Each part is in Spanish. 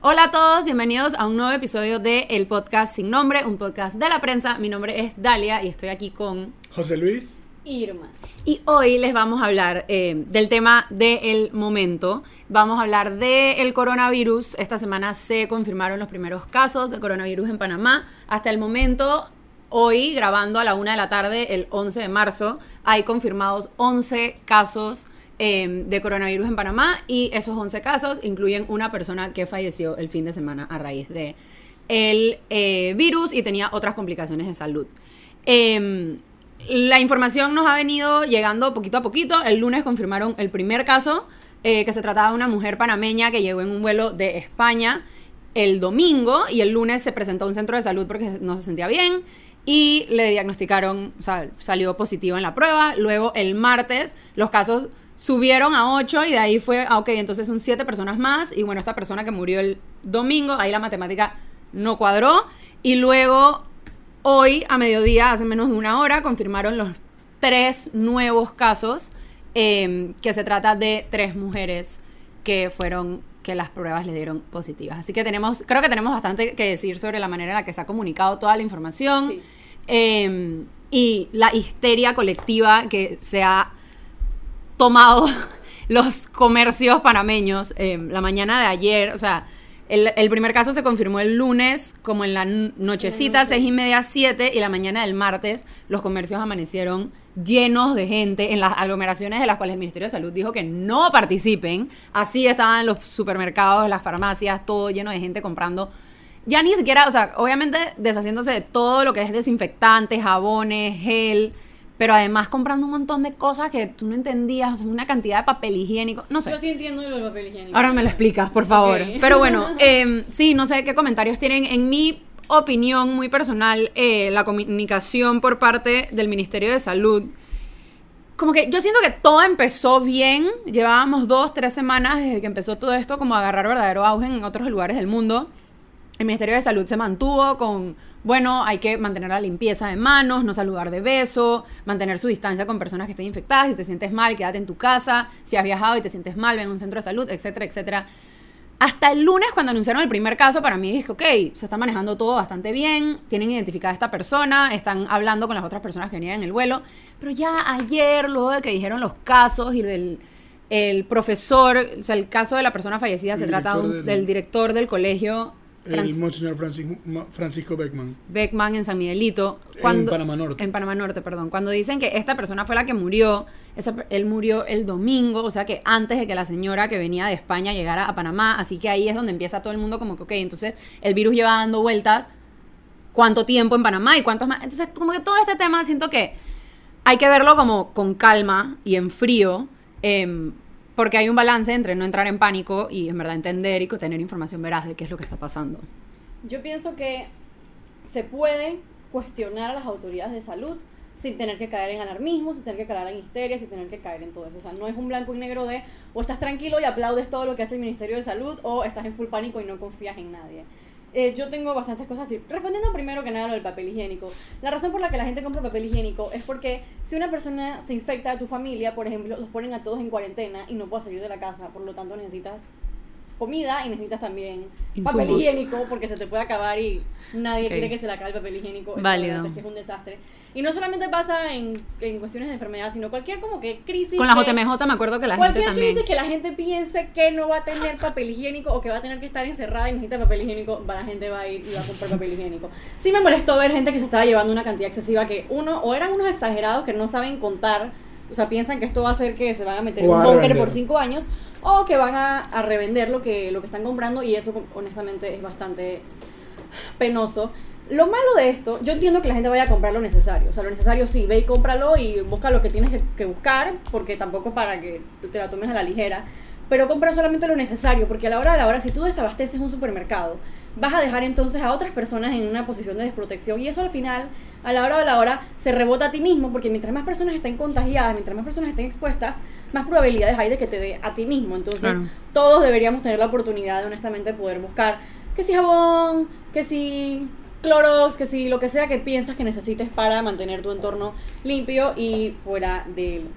Hola a todos, bienvenidos a un nuevo episodio de El Podcast Sin Nombre, un podcast de la prensa. Mi nombre es Dalia y estoy aquí con José Luis. Irma. Y hoy les vamos a hablar eh, del tema del momento. Vamos a hablar del coronavirus. Esta semana se confirmaron los primeros casos de coronavirus en Panamá. Hasta el momento, hoy, grabando a la una de la tarde, el 11 de marzo, hay confirmados 11 casos eh, de coronavirus en Panamá y esos 11 casos incluyen una persona que falleció el fin de semana a raíz de el eh, virus y tenía otras complicaciones de salud. Em, la información nos ha venido llegando poquito a poquito. El lunes confirmaron el primer caso, eh, que se trataba de una mujer panameña que llegó en un vuelo de España el domingo y el lunes se presentó a un centro de salud porque no se sentía bien y le diagnosticaron, o sea, salió positivo en la prueba. Luego el martes los casos subieron a 8 y de ahí fue, ah, ok, entonces son 7 personas más y bueno, esta persona que murió el domingo, ahí la matemática no cuadró y luego hoy a mediodía, hace menos de una hora, confirmaron los tres nuevos casos eh, que se trata de tres mujeres que fueron que las pruebas les dieron positivas. Así que tenemos, creo que tenemos bastante que decir sobre la manera en la que se ha comunicado toda la información Sí. eh, y la histeria colectiva que se ha tomado los comercios panameños eh, la mañana de ayer, o sea, el, el primer caso se confirmó el lunes, como en la nochecita, seis y media, siete, y la mañana del martes los comercios amanecieron llenos de gente en las aglomeraciones de las cuales el Ministerio de Salud dijo que no participen. Así estaban los supermercados, las farmacias, todo lleno de gente comprando. Ya ni siquiera, o sea, obviamente deshaciéndose de todo lo que es desinfectantes, jabones, gel, pero además comprando un montón de cosas que tú no entendías, o sea, una cantidad de papel higiénico, no sé. Yo sí entiendo lo del papel higiénico. Ahora me lo explicas, por favor. Pero bueno, eh, sí, no sé qué comentarios tienen. En mi opinión muy personal, eh, la comunicación por parte del Ministerio de Salud, como que yo siento que todo empezó bien. Llevábamos dos, tres semanas desde que empezó todo esto como a agarrar verdadero auge en otros lugares del mundo. El Ministerio de Salud se mantuvo con, bueno, hay que mantener la limpieza de manos, no saludar de beso, mantener su distancia con personas que estén infectadas, si te sientes mal, quédate en tu casa, si has viajado y te sientes mal, ven a un centro de salud, etcétera, etcétera. Hasta el lunes, cuando anunciaron el primer caso, para mí dije, ok, se está manejando todo bastante bien, tienen identificada a esta persona, están hablando con las otras personas que venían en el vuelo, pero ya ayer, luego de que dijeron los casos y del el profesor, o sea, el caso de la persona fallecida El se trata de un- director del, del- director del colegio El Monseñor Francisco, Ma- Francisco Beckman. Beckman en San Miguelito. En Panamá Norte. En Panamá Norte, perdón. Cuando dicen que esta persona fue la que murió, esa él murió el domingo, o sea que antes de que la señora que venía de España llegara a Panamá, así que ahí es donde empieza todo el mundo como que, ok, entonces el virus lleva dando vueltas cuánto tiempo en Panamá y cuántos más. Entonces, como que todo este tema siento que hay que verlo como con calma y en frío, em, porque hay un balance entre no entrar en pánico y en verdad entender y tener información veraz de qué es lo que está pasando. Yo pienso que se puede cuestionar a las autoridades de salud sin tener que caer en alarmismo, sin tener que caer en histeria, sin tener que caer en todo eso. O sea, no es un blanco y negro de o estás tranquilo y aplaudes todo lo que hace el Ministerio de Salud o estás en full pánico y no confías en nadie. Eh, yo tengo bastantes cosas así. Respondiendo primero que nada lo del papel higiénico. La razón por la que la gente compra papel higiénico es porque si una persona se infecta de tu familia, por ejemplo, los ponen a todos en cuarentena y no puedes salir de la casa, por lo tanto necesitas comida y necesitas también papel Insumos. higiénico porque se te puede acabar y nadie Ok. quiere que se le acabe el papel higiénico. Válido. es que es un desastre. Y no solamente pasa en, en cuestiones de enfermedad, sino cualquier como que crisis. Con la JMJ me acuerdo que la gente Cualquier también... crisis que la gente piense que no va a tener papel higiénico o que va a tener que estar encerrada y necesita papel higiénico, la gente va a ir y va a comprar papel higiénico. Sí me molestó ver gente que se estaba llevando una cantidad excesiva que uno, o eran unos exagerados que no saben contar, o sea, piensan que esto va a hacer que se van a meter en un búnker por cinco años, o que van a, revender lo que, lo que están comprando y eso honestamente es bastante penoso. Lo malo de esto, yo entiendo que la gente vaya a comprar lo necesario. O sea, lo necesario sí, ve y cómpralo y busca lo que tienes que, que buscar, porque tampoco para que te la tomes a la ligera. Pero compra solamente lo necesario, porque a la hora de la hora, si tú desabasteces un supermercado, vas a dejar entonces a otras personas en una posición de desprotección. Y eso al final, a la hora de la hora, se rebota a ti mismo, porque mientras más personas estén contagiadas, mientras más personas estén expuestas, más probabilidades hay de que te dé a ti mismo. Entonces, Claro. todos deberíamos tener la oportunidad de honestamente poder buscar que si jabón, que si Clorox, que si lo que sea que piensas que necesites para mantener tu entorno limpio y fuera de él.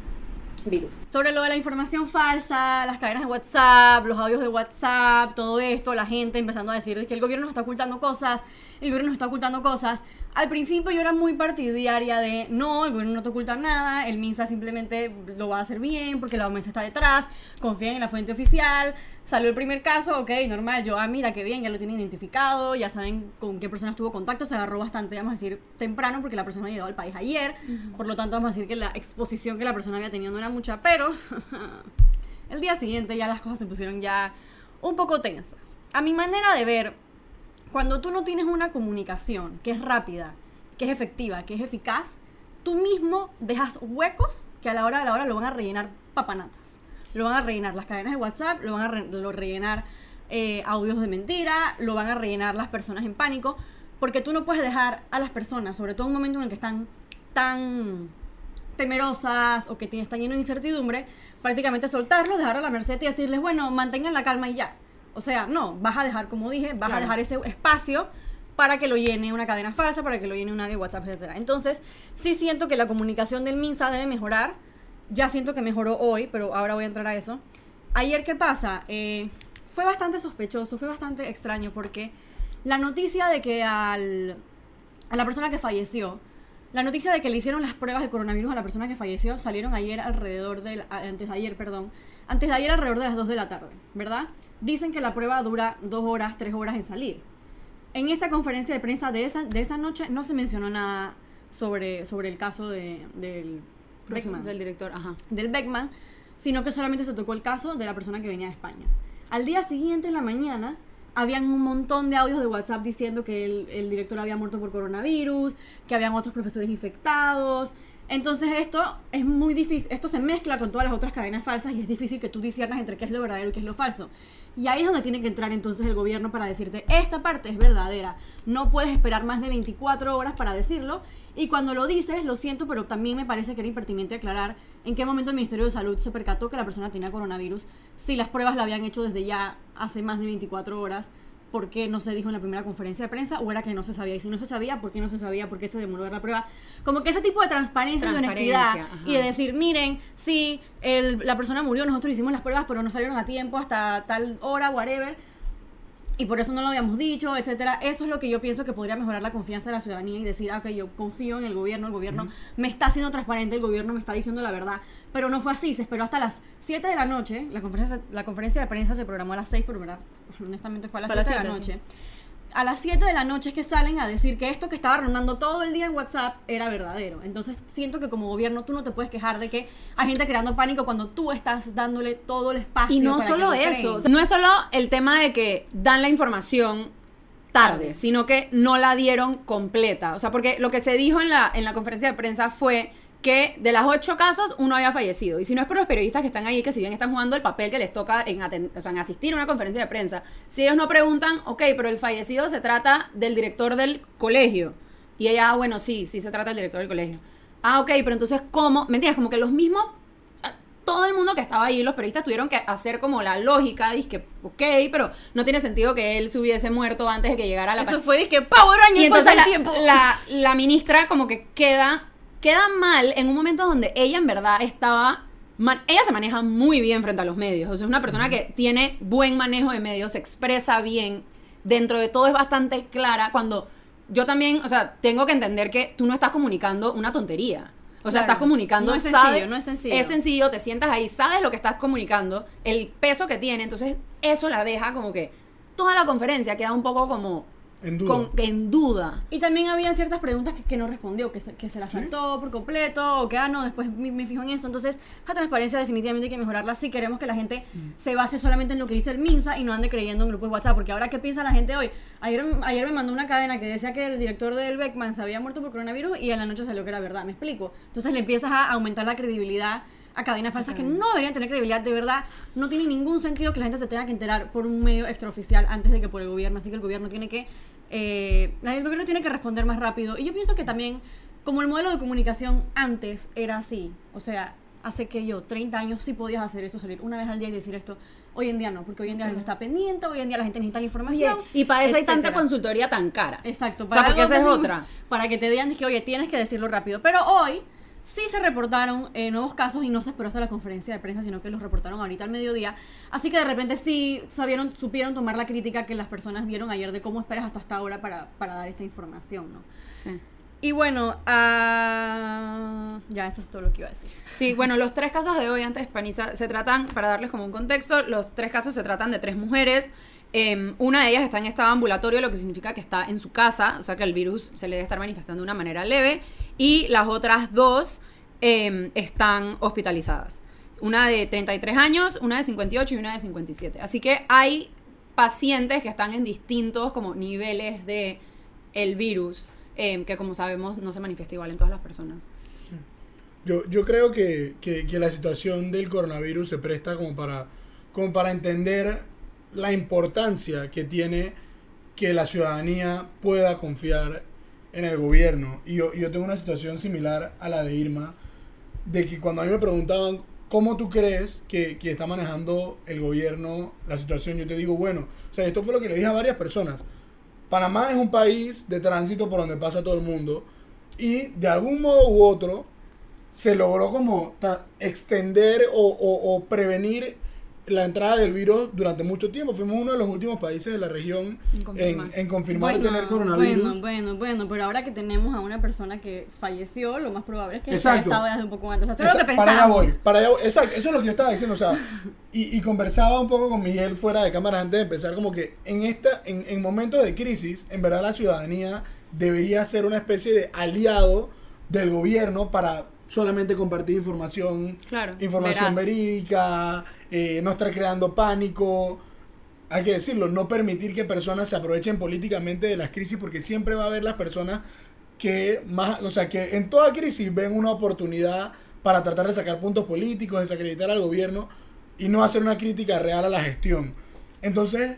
Virus. Sobre lo de la información falsa, las cadenas de WhatsApp, los audios de WhatsApp, todo esto, la gente empezando a decir que el gobierno nos está ocultando cosas, el gobierno nos está ocultando cosas. Al principio yo era muy partidaria de no, el gobierno no te oculta nada, el MINSA simplemente lo va a hacer bien porque la OMS está detrás, confían en la fuente oficial. Salió el primer caso, ok, normal, yo, ah, mira, qué bien, ya lo tienen identificado, ya saben con qué persona estuvo contacto, se agarró bastante, vamos a decir, temprano porque la persona había llegado al país ayer, por lo tanto vamos a decir que la exposición que la persona había tenido no era mucha, pero el día siguiente ya las cosas se pusieron ya un poco tensas. A mi manera de ver, cuando tú no tienes una comunicación que es rápida, que es efectiva, que es eficaz, tú mismo dejas huecos que a la hora de la hora lo van a rellenar papanatas. Lo van a rellenar las cadenas de WhatsApp, lo van a rellenar eh, audios de mentira, lo van a rellenar las personas en pánico, porque tú no puedes dejar a las personas, sobre todo en un momento en el que están tan temerosas o que están llenos de incertidumbre, prácticamente soltarlos, dejar a la merced y decirles, bueno, mantengan la calma y ya. O sea, no, vas a dejar, como dije, vas a dejar ese espacio para que lo llene una cadena falsa, para que lo llene una de WhatsApp, etc. Entonces, sí siento que la comunicación del MINSA debe mejorar. Ya siento que mejoró hoy, pero ahora voy a entrar a eso. Ayer, ¿qué pasa? Eh, fue bastante sospechoso, fue bastante extraño porque la noticia de que al, a la persona que falleció, la noticia de que le hicieron las pruebas de coronavirus a la persona que falleció salieron ayer alrededor del, antes de ayer, perdón, antes de ayer alrededor de las 2 de la tarde, ¿verdad? Dicen que la prueba dura 2 horas, 3 horas en salir. En esa conferencia de prensa de esa, de esa noche no se mencionó nada sobre, sobre el caso de, del Beckman Del director, ajá. del Beckman, sino que solamente se tocó el caso de la persona que venía de España. Al día siguiente, en la mañana, habían un montón de audios de WhatsApp diciendo que el, el director había muerto por coronavirus, que habían otros profesores infectados. Entonces esto es muy difícil, esto se mezcla con todas las otras cadenas falsas y es difícil que tú disiernas entre qué es lo verdadero y qué es lo falso. Y ahí es donde tiene que entrar entonces el gobierno para decirte, esta parte es verdadera, no puedes esperar más de 24 horas para decirlo. Y cuando lo dices, lo siento, pero también me parece que era impertinente aclarar en qué momento el Ministerio de Salud se percató que la persona tenía coronavirus, si las pruebas la habían hecho desde ya hace más de 24 horas, ¿por qué no se dijo en la primera conferencia de prensa? ¿O era que no se sabía? Y si no se sabía, ¿por qué no se sabía? ¿Por qué se demoró la prueba? Como que ese tipo de transparencia, y honestidad Transparencia, ajá. y de decir, miren, sí, el- la persona murió, nosotros hicimos las pruebas, pero no salieron a tiempo hasta tal hora, whatever y por eso no lo habíamos dicho, etcétera. Eso es lo que yo pienso que podría mejorar la confianza de la ciudadanía y decir, ah, ok, yo confío en el gobierno, el gobierno me está haciendo transparente, el gobierno me está diciendo la verdad. Pero no fue así, se esperó hasta las 7 de la noche. La conferencia, la conferencia de prensa se programó a las 6, pero verdad, honestamente fue a las Fue a 7 las de la noche. A las 7 de la noche es que salen a decir que esto que estaba rondando todo el día en WhatsApp era verdadero. Entonces siento que como gobierno tú no te puedes quejar de que hay gente creando pánico cuando tú estás dándole todo el espacio. Y no para solo lo eso, creen. o sea, no es solo el tema de que dan la información tarde, Tarde. sino que no la dieron completa. O sea, porque lo que se dijo en la, en la conferencia de prensa fue que de las ocho casos, uno había fallecido. Y si no es por los periodistas que están ahí, que si bien están jugando el papel que les toca en, o sea, en asistir a una conferencia de prensa, si ellos no preguntan, ok, pero el fallecido se trata del director del colegio. Y ella, ah, bueno, sí, sí se trata del director del colegio. Ah, ok, pero entonces, ¿cómo? ¿Me entiendes? Como que los mismos todo el mundo que estaba ahí, los periodistas tuvieron que hacer como la lógica, dije, ok, pero no tiene sentido que él se hubiese muerto antes de que llegara a la Eso fue que Power Rangers y entonces la, el tiempo. la, la ministra como que queda, queda mal en un momento donde ella en verdad estaba... man- ella se maneja muy bien frente a los medios. O sea, es una persona que tiene buen manejo de medios, se expresa bien. Dentro de todo es bastante clara. Cuando yo también, o sea, tengo que entender que tú no estás comunicando una tontería. O sea, Claro. estás comunicando, No es sencillo, sabes- no es sencillo. Es sencillo, te sientas ahí, sabes lo que estás comunicando, el peso que tiene. Entonces, eso la deja como que toda la conferencia queda un poco como En duda. con- en duda. Y también había ciertas preguntas que, que no respondió, que se, que se las saltó por completo, o que, ah, no, después me, me fijo en eso. Entonces, la transparencia definitivamente hay que mejorarla si queremos que la gente se base solamente en lo que dice el MINSA y no ande creyendo en grupos de WhatsApp. Porque ahora, ¿qué piensa la gente hoy? Ayer, ayer me mandó una cadena que decía que el director del Beckman se había muerto por coronavirus y en la noche salió que era verdad, ¿me explico? Entonces le empiezas a aumentar la credibilidad a cadenas falsas que no deberían tener credibilidad, de verdad, no tiene ningún sentido que la gente se tenga que enterar por un medio extraoficial antes de que por el gobierno, así que el gobierno tiene que, eh, el gobierno tiene que responder más rápido. Y yo pienso que también, como el modelo de comunicación antes era así, o sea, hace que yo, 30 años, sí podías hacer eso, salir una vez al día y decir esto, hoy en día no, porque hoy en día la gente está pendiente, hoy en día la gente necesita la información. y para eso hay tanta etcétera. consultoría tan cara. Exacto. O sea, porque esa es otra. Para que te digan que, oye, tienes que decirlo rápido. Pero hoy sí se reportaron eh, nuevos casos y no se esperó hasta la conferencia de prensa, sino que los reportaron ahorita al mediodía. Así que de repente sí sabieron, supieron tomar la crítica que las personas dieron ayer de cómo esperas hasta esta hora para, para dar esta información, ¿no? Sí. Y bueno, ah, ya eso es todo lo que iba a decir. Sí, bueno, los tres casos de hoy antes, Panisa, se tratan, para darles como un contexto, los tres casos se tratan de tres mujeres. Eh, una de ellas está en estado ambulatorio, lo que significa que está en su casa, o sea que el virus se le debe estar manifestando de una manera leve. Y las otras dos eh, están hospitalizadas. Una de 33 años, una de 58 y una de 57. Así que hay pacientes que están en distintos como niveles de el virus, eh, que como sabemos no se manifiesta igual en todas las personas. Yo, yo creo que, que- que la situación del coronavirus se presta como para, como para entender la importancia que tiene que la ciudadanía pueda confiar en el gobierno. Y yo, yo tengo una situación similar a la de Irma, de que cuando a mí me preguntaban cómo tú crees que, que está manejando el gobierno la situación, yo te digo, bueno, o sea, esto fue lo que le dije a varias personas. Panamá es un país de tránsito por donde pasa todo el mundo y de algún modo u otro se logró como extender o- o prevenir la entrada del virus durante mucho tiempo. Fuimos uno de los últimos países de la región En confirmar. en confirmar tener coronavirus. Bueno, bueno, bueno, pero ahora que tenemos a una persona que falleció, lo más probable es que Exacto. estado desde un poco antes. O sea, eso es lo que para allá pensamos. voy, para allá voy. Exacto, eso es lo que yo estaba diciendo, o sea, y, y conversaba un poco con Miguel fuera de cámara antes de empezar, como que en esta, en, en momentos de crisis, en verdad la ciudadanía debería ser una especie de aliado del gobierno para solamente compartir información, Claro, información verídica, eh, no estar creando pánico. Hay que decirlo, no permitir que personas se aprovechen políticamente de las crisis, porque siempre va a haber las personas que más, o sea, que en toda crisis ven una oportunidad para tratar de sacar puntos políticos, desacreditar al gobierno y no hacer una crítica real a la gestión. Entonces,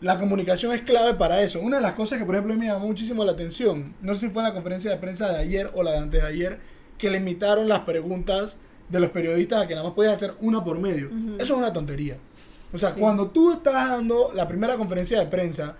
la comunicación es clave para eso. Una de las cosas que, por ejemplo, me llamó muchísimo la atención, no sé si fue en la conferencia de prensa de ayer o la de antes de ayer, que limitaron las preguntas de los periodistas a que nada más podías hacer una por medio. Eso es una tontería. O sea, cuando tú estás dando la primera conferencia de prensa,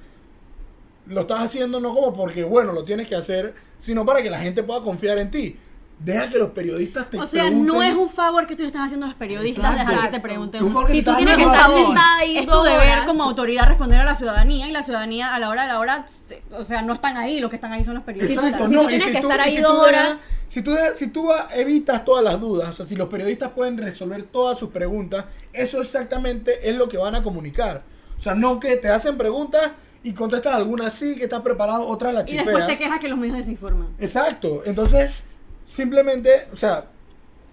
lo estás haciendo no como porque, bueno, lo tienes que hacer, sino para que la gente pueda confiar en ti. Deja que los periodistas te O sea, pregunten. no es un favor que tú le estás haciendo a los periodistas Exacto. dejar que te pregunten. Un favor que Si tú estás tienes que haciendo estar sentada ahí es tu deber horas. como autoridad responder a la ciudadanía y la ciudadanía a la hora de la hora, o sea, no están ahí, los que están ahí son los periodistas. Exacto, Si no, tú tienes si que tú- estar ahí si dos horas- si tú, si tú evitas todas las dudas, o sea, si los periodistas pueden resolver todas sus preguntas, eso exactamente es lo que van a comunicar. O sea, no que te hacen preguntas y contestas algunas sí, que estás preparado, otras las Y después te chifeas. quejas que los medios desinforman. Exacto, entonces, simplemente, o sea,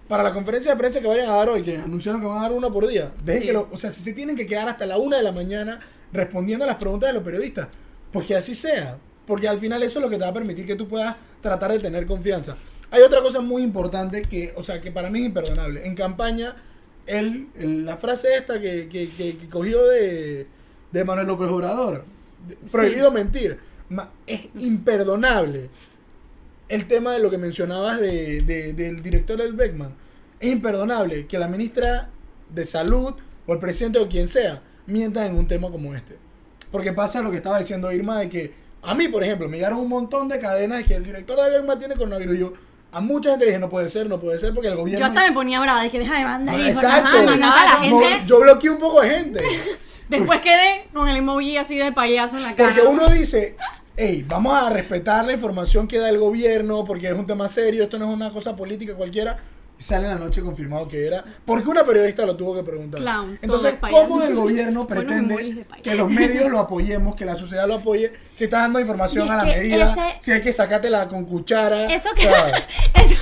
para la conferencia de prensa que vayan a dar hoy, que anunciaron que van a dar una por día, dejen Sí. que lo, o sea, si se tienen que quedar hasta la una de la mañana respondiendo a las preguntas de los periodistas, pues que así sea, porque al final eso es lo que te va a permitir que tú puedas tratar de tener confianza. Hay otra cosa muy importante que, o sea, que para mí es imperdonable. En campaña, él, el- la frase esta que, que, que- que cogió de, de Manuel López Obrador, prohibido mentir, es imperdonable el tema de lo que mencionabas de, de- del director del Beckman. Es imperdonable que la ministra de Salud o el presidente o quien sea mientan en un tema como este. Porque pasa lo que estaba diciendo Irma de que a mí, por ejemplo, me llegaron un montón de cadenas de que el director de Beckman tiene coronavirus. Y Yo a mucha gente le dije, no puede ser, no puede ser, porque el Yo gobierno... hasta me ponía brava, de que deja de mandar Ah, Exacto. a la Yo- gente. yo bloqueé un poco de gente. Después quedé con el emoji así de payaso en la cara. Porque uno dice, hey, vamos a respetar la información que da el gobierno porque es un tema serio, esto no es una cosa política cualquiera. Y sale en la noche confirmado que era. Porque una periodista lo tuvo que preguntar. Clowns, Entonces. ¿cómo el gobierno pretende que los medios lo apoyemos, que la sociedad lo apoye? Si está dando información a la medida, ese- si hay que sacártela con cuchara. Eso que, eso,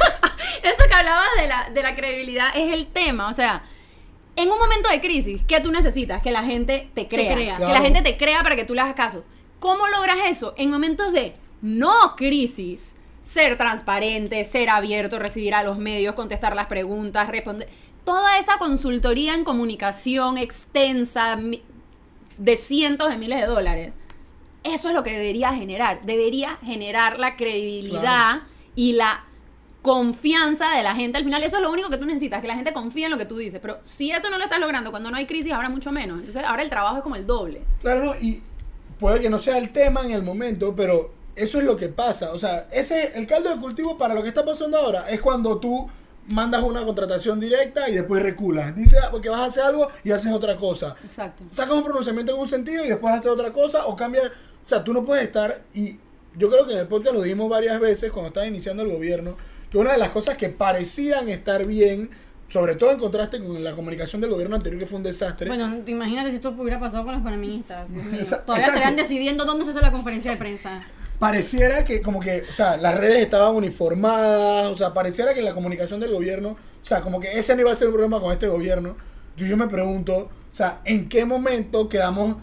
eso que hablabas de la, de la credibilidad es el tema. O sea, en un momento de crisis, ¿qué tú necesitas? Que la gente te crea. crea. Que la gente te crea para que tú le hagas caso. ¿Cómo logras eso? En momentos de no crisis, ser transparente, ser abierto, recibir a los medios, contestar las preguntas, responder. Toda esa consultoría en comunicación extensa de cientos de miles de dólares. Eso es lo que debería generar. Debería generar la credibilidad Claro. y la confianza de la gente. Al final, eso es lo único que tú necesitas, que la gente confíe en lo que tú dices. Pero si eso no lo estás logrando cuando no hay crisis, ahora mucho menos. Entonces, ahora el trabajo es como el doble. Claro, no, y puede que no sea el tema en el momento, pero eso es lo que pasa. O sea, ese el caldo de cultivo para lo que está pasando ahora es cuando tú mandas una contratación directa y después reculas. Dices ah, porque vas a hacer algo y haces otra cosa. Exacto. Sacas un pronunciamiento en un sentido y después haces otra cosa o cambias. O sea, tú no puedes estar. Y yo creo que en el podcast lo dijimos varias veces cuando estaba iniciando el gobierno, que una de las cosas que parecían estar bien, sobre todo en contraste con la comunicación del gobierno anterior, que fue un desastre. Bueno, imagínate si esto hubiera pasado con los panaministas. Todavía estarían decidiendo dónde se hace la conferencia de prensa. pareciera que como que, o sea, las redes estaban uniformadas, o sea, pareciera que la comunicación del gobierno, o sea, como que ese no iba a ser un problema con este gobierno. Yo, yo me pregunto, o sea, ¿en qué momento quedamos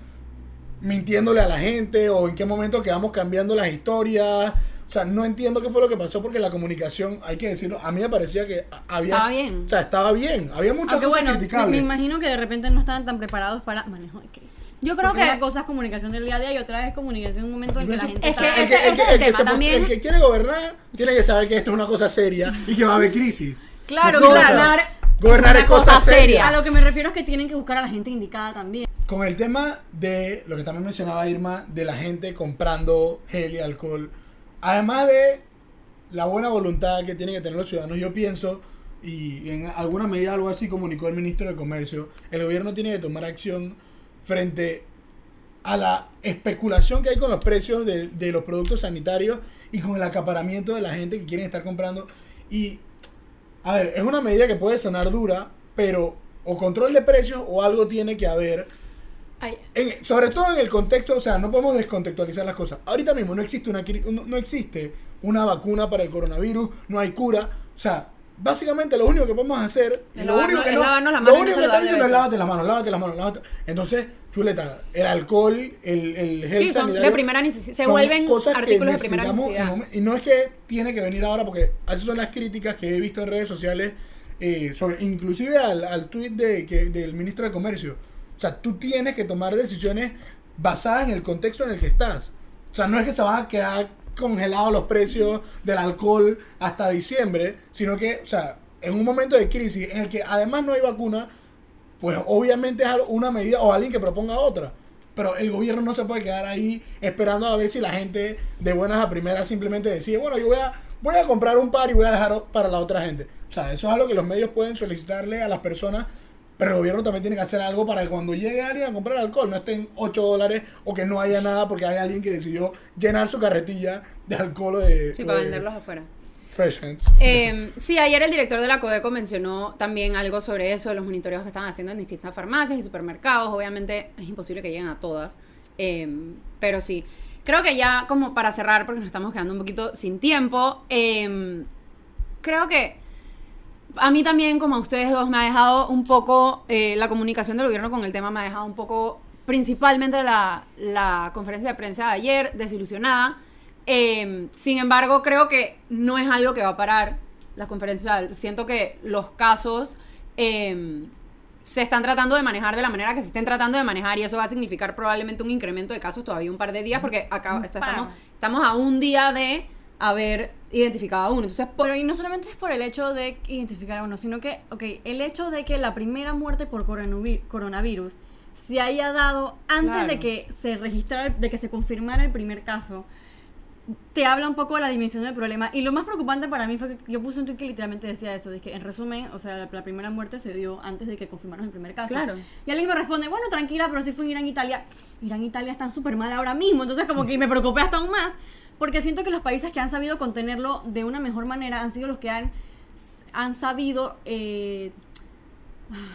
mintiéndole a la gente o en qué momento quedamos cambiando las historias? O sea, no entiendo qué fue lo que pasó porque la comunicación, hay que decirlo, a mí me parecía que había... Estaba bien. O sea, estaba bien. Había muchas Aunque cosas bueno, me, criticables. me imagino que de repente no estaban tan preparados para manejo de crisis. Yo creo Porque que- una cosa es comunicación del día a día y otra es comunicación en un momento en que la gente Es que está- ese- ese es el que tema se- también. el que quiere gobernar tiene que saber que esto es una cosa seria y que va a haber crisis. Claro, No, o sea, gobernar gobernar es es cosa cosa seria. seria. A lo que me refiero es que tienen que buscar a la gente indicada también. Con el tema de lo que también mencionaba Irma, de la gente comprando gel y alcohol, además de la buena voluntad que tienen que tener los ciudadanos, yo pienso, y en alguna medida algo así comunicó el ministro de Comercio, el gobierno tiene que tomar acción frente a la especulación que hay con los precios de, los productos sanitarios y con el acaparamiento de la gente que quieren estar comprando. Y, a ver, es una medida que puede sonar dura, pero o control de precios o algo tiene que haber Ay, en- sobre todo en el contexto, o sea, no podemos descontextualizar las cosas. Ahorita mismo no existe una no, no existe una vacuna para el coronavirus, no hay cura, o sea, básicamente lo único que podemos hacer y lo único que no, lo único que están diciendo es lávate las manos, lávate las manos, lávate. Entonces, chuleta, el alcohol, el, el gel Sí, son de primera necesidad, se vuelven cosas que artículos de primera necesidad. y no es que tiene que venir ahora porque esas son las críticas que he visto en redes sociales eh, sobre inclusive al, al tweet de, que, del ministro de comercio o sea tú tienes que tomar decisiones basadas en el contexto en el que estás o sea no es que se van a quedar congelados los precios del alcohol hasta diciembre sino que o sea en un momento de crisis en el que además no hay vacuna pues obviamente es una medida o alguien que proponga otra. Pero el gobierno no se puede quedar ahí esperando a ver si la gente de buenas a primeras simplemente decide, bueno, yo voy a, voy a comprar un par y voy a dejar para la otra gente. O sea, eso es algo que los medios pueden solicitarle a las personas, pero el gobierno también tiene que hacer algo para que cuando llegue alguien a comprar alcohol no estén 8 dólares o que no haya nada porque hay alguien que decidió llenar su carretilla de alcohol o de, Sí, o para de venderlos afuera. Fresh Hands. Eh, sí, ayer el director de la Codeco mencionó también algo sobre eso, los monitoreos que están haciendo en distintas farmacias y supermercados. Obviamente es imposible que lleguen a todas, eh, pero sí. Creo que ya como para cerrar, porque nos estamos quedando un poquito sin tiempo, eh, creo que a mí también, como a ustedes dos, me ha dejado un poco, eh, la comunicación del gobierno con el tema me ha dejado un poco, principalmente la, la conferencia de prensa de ayer, desilusionada. Eh, sin embargo, creo que no es algo que va a parar la conferencia. Siento que los casos eh, se están tratando de manejar de la manera que se estén tratando de manejar y eso va a significar probablemente un incremento de casos todavía un par de días porque acá estamos, estamos a un día de haber identificado a uno. Entonces, po- Pero y no solamente es por el hecho de identificar a uno, sino que, ok, el hecho de que la primera muerte por coronavi- coronavirus se haya dado antes Claro. de que se registrara, de que se confirmara el primer caso, te habla un poco de la dimensión del problema. Y lo más preocupante para mí fue que yo puse un tweet que literalmente decía eso, de que en resumen, o sea, la, la primera muerte se dio antes de que confirmaran el primer caso. Claro. Y alguien me responde, bueno, tranquila, pero si fue en Irán, Italia. Irán, Italia están súper mal ahora mismo. Entonces como que me preocupé hasta aún más, porque siento que los países que han sabido contenerlo de una mejor manera han sido los que han, han sabido... eh,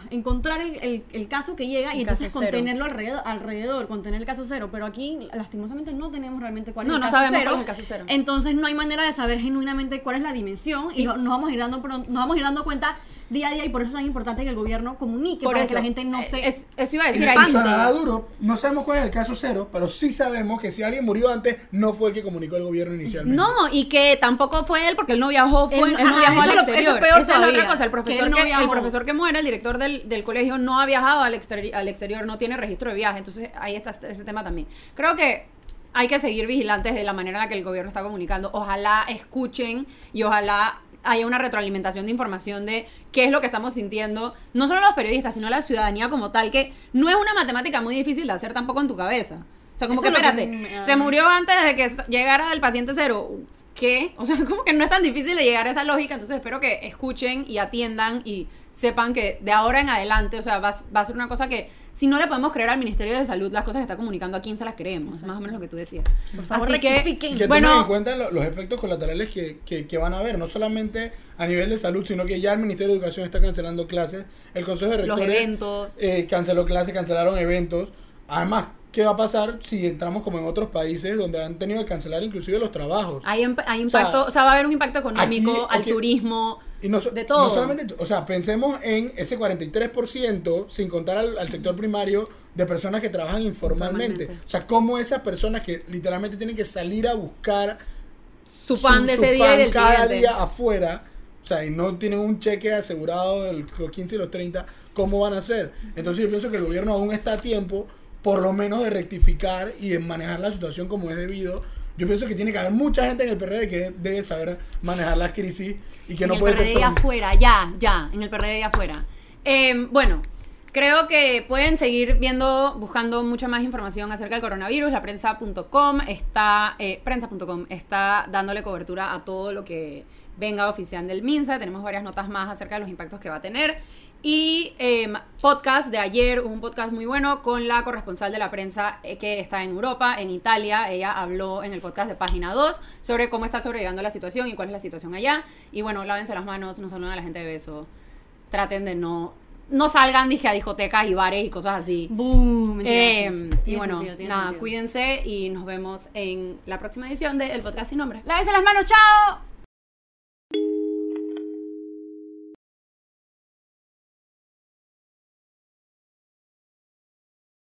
encontrar el, el- el caso que llega y entonces contenerlo alrededor, alrededor, contener el caso cero, pero aquí lastimosamente no tenemos realmente cuál No, es el no caso sabemos cero. cuál es el caso cero. Entonces no hay manera de saber genuinamente cuál es la dimensión y, Y- no- nos vamos a ir dando nos vamos a ir dando cuenta día a día y por eso es tan importante que el gobierno comunique por para eso, que la gente no eh, se es- eso iba a decir ahí. sonará duro, no sabemos cuál es el caso cero, pero sí sabemos que si alguien murió antes, no fue el que comunicó el gobierno inicialmente. No, y que tampoco fue él porque él no viajó, fue, Él- él, no ajá, viajó eso al es lo- eso es exterior. peor Esa es la otra cosa. El que profesor que, no el viajó. profesor que muere, el director del, del colegio, no ha viajado al, exteri- al exterior, no tiene registro de viaje. Entonces ahí está ese tema también. Creo que hay que seguir vigilantes de la manera en la que el gobierno está comunicando. Ojalá escuchen y ojalá haya una retroalimentación de información de qué es lo que estamos sintiendo, no solo los periodistas, sino la ciudadanía como tal, que no es una matemática muy difícil de hacer tampoco en tu cabeza. O sea, como Eso que espérate, me- se murió antes de que llegara el paciente cero. ¿Qué? O sea, como que no es tan difícil de llegar a esa lógica, entonces espero que escuchen y atiendan y sepan que de ahora en adelante, o sea, va, va a ser una cosa que si no le podemos creer al Ministerio de Salud las cosas que está comunicando, ¿a quién se las creemos? Más o menos lo que tú decías. Por favor, Así que, que bueno, tomen en cuenta lo- los efectos colaterales que, que, que van a haber, no solamente a nivel de salud, sino que ya el Ministerio de Educación está cancelando clases, el Consejo de los Rectores eventos. eh, canceló clases, cancelaron eventos. Además, ¿qué va a pasar si entramos como en otros países donde han tenido que cancelar inclusive los trabajos? Hay, hay O sea, impacto, o sea, va a haber un impacto económico aquí- al turismo, Y no, de todo. no solamente, o sea, pensemos en ese 43%, sin contar al, al sector primario, de personas que trabajan informalmente. O sea, cómo esas personas que literalmente tienen que salir a buscar su pan de su ese día y pan del cada siguiente. día afuera, o sea, y no tienen un cheque asegurado de los 15 y los 30, ¿cómo van a hacer? Entonces yo pienso que el gobierno aún está a tiempo, por lo menos de rectificar y de manejar la situación como es debido. Yo pienso que tiene que haber mucha gente en el PRD que debe saber manejar las crisis y que en no el puede PRD ser y solo- afuera, ya, ya, en el PRD y afuera. Eh, bueno, creo que pueden seguir viendo, buscando mucha más información acerca del coronavirus. La prensa.com está, eh, prensa.com está dándole cobertura a todo lo que venga oficial del MINSA. Tenemos varias notas más acerca de los impactos que va a tener. Y eh, podcast de ayer, un podcast muy bueno con la corresponsal de la prensa eh, que está en Europa, en Italia. Ella habló en el podcast de Página 2 sobre cómo está sobrellevando la situación y cuál es la situación allá. Y bueno, lávense las manos, no saluden a la gente de beso. Traten de no no salgan, dije, a discotecas y bares y cosas así. Boom. Eh, y bueno, nada, cuídense y nos vemos en la próxima edición de El Podcast Sin Nombre. Lávense las manos, chao.